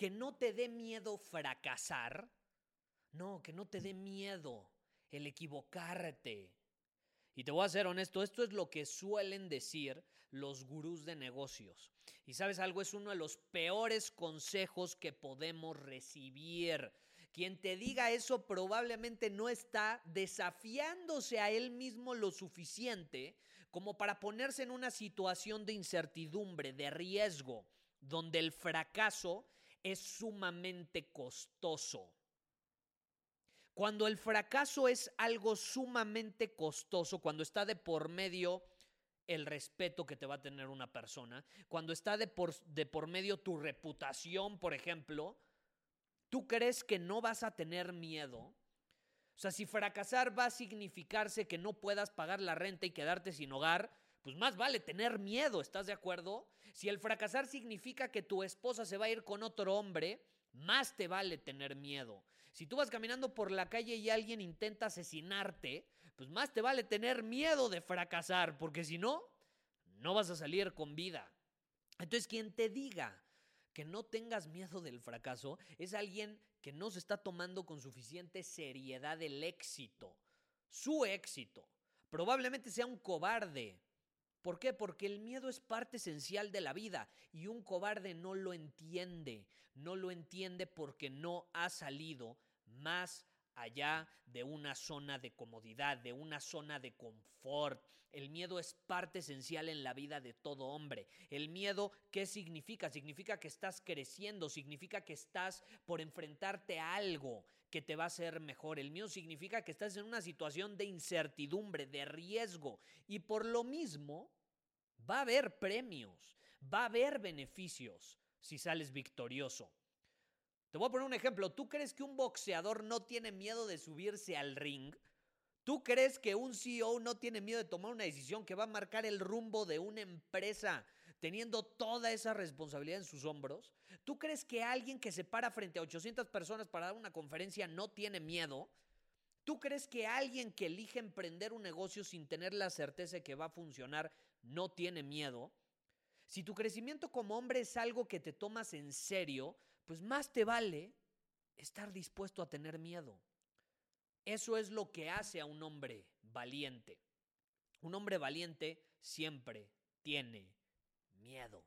que no te dé miedo fracasar? No, que no te dé miedo el equivocarte. Y te voy a ser honesto, esto es lo que suelen decir los gurús de negocios. Y sabes algo, es uno de los peores consejos que podemos recibir. Quien te diga eso probablemente no está desafiándose a él mismo lo suficiente como para ponerse en una situación de incertidumbre, de riesgo, donde el fracaso es sumamente costoso. Cuando el fracaso es algo sumamente costoso, cuando está de por medio el respeto que te va a tener una persona, cuando está de por, de por medio tu reputación, por ejemplo, ¿tú crees que no vas a tener miedo? O sea, si fracasar va a significarse que no puedas pagar la renta y quedarte sin hogar, pues más vale tener miedo, ¿estás de acuerdo? Si el fracasar significa que tu esposa se va a ir con otro hombre, más te vale tener miedo. Si tú vas caminando por la calle y alguien intenta asesinarte, pues más te vale tener miedo de fracasar, porque si no, no vas a salir con vida. Entonces, quien te diga que no tengas miedo del fracaso es alguien que no se está tomando con suficiente seriedad el éxito, su éxito. Probablemente sea un cobarde. ¿Por qué? Porque el miedo es parte esencial de la vida y un cobarde no lo entiende. No lo entiende porque no ha salido más allá de una zona de comodidad, de una zona de confort. El miedo es parte esencial en la vida de todo hombre. El miedo, ¿qué significa? Significa que estás creciendo, significa que estás por enfrentarte a algo que te va a hacer mejor. El miedo significa que estás en una situación de incertidumbre, de riesgo. Y por lo mismo, va a haber premios, va a haber beneficios si sales victorioso. Te voy a poner un ejemplo. ¿Tú crees que un boxeador no tiene miedo de subirse al ring? ¿Tú crees que un CEO no tiene miedo de tomar una decisión que va a marcar el rumbo de una empresa teniendo toda esa responsabilidad en sus hombros? ¿Tú crees que alguien que se para frente a 800 personas para dar una conferencia no tiene miedo? ¿Tú crees que alguien que elige emprender un negocio sin tener la certeza de que va a funcionar no tiene miedo? Si tu crecimiento como hombre es algo que te tomas en serio, pues más te vale estar dispuesto a tener miedo. Eso es lo que hace a un hombre valiente. Un hombre valiente siempre tiene miedo.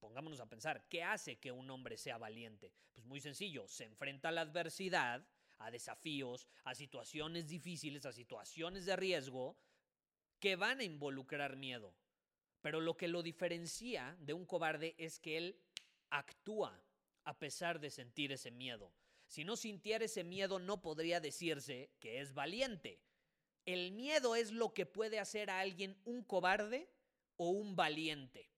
Pongámonos a pensar, ¿qué hace que un hombre sea valiente? Pues muy sencillo, se enfrenta a la adversidad, a desafíos, a situaciones difíciles, a situaciones de riesgo que van a involucrar miedo. Pero lo que lo diferencia de un cobarde es que él actúa a pesar de sentir ese miedo. Si no sintiera ese miedo no podría decirse que es valiente. El miedo es lo que puede hacer a alguien un cobarde o un valiente.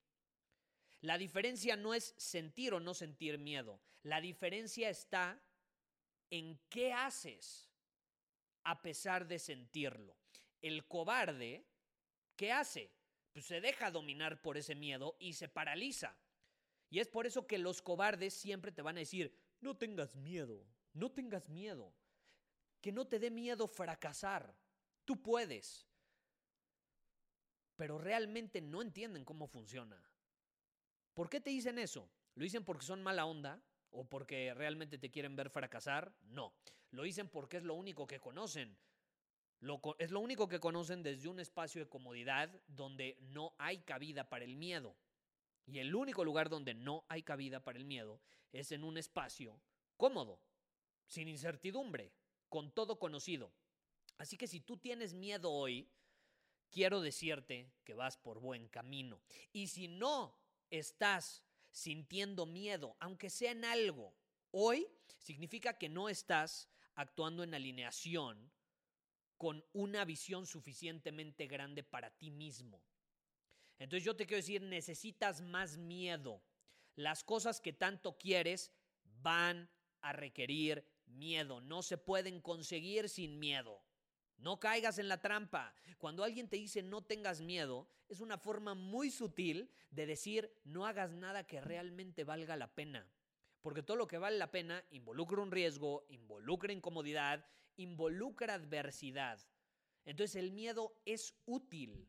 La diferencia no es sentir o no sentir miedo. La diferencia está en qué haces a pesar de sentirlo. El cobarde, ¿qué hace? Pues se deja dominar por ese miedo y se paraliza. Y es por eso que los cobardes siempre te van a decir, no tengas miedo, no tengas miedo, que no te dé miedo fracasar, tú puedes. Pero realmente no entienden cómo funciona. ¿Por qué te dicen eso? ¿Lo dicen porque son mala onda? ¿O porque realmente te quieren ver fracasar? No. Lo dicen porque es lo único que conocen. Es lo único que conocen desde un espacio de comodidad donde no hay cabida para el miedo. Y el único lugar donde no hay cabida para el miedo es en un espacio cómodo, sin incertidumbre, con todo conocido. Así que si tú tienes miedo hoy, quiero decirte que vas por buen camino. Y si no estás sintiendo miedo, aunque sea en algo, hoy significa que no estás actuando en alineación con una visión suficientemente grande para ti mismo. Entonces yo te quiero decir, necesitas más miedo. Las cosas que tanto quieres van a requerir miedo. No se pueden conseguir sin miedo. No caigas en la trampa. Cuando alguien te dice no tengas miedo, es una forma muy sutil de decir no hagas nada que realmente valga la pena. Porque todo lo que vale la pena involucra un riesgo, involucra incomodidad, involucra adversidad. Entonces el miedo es útil.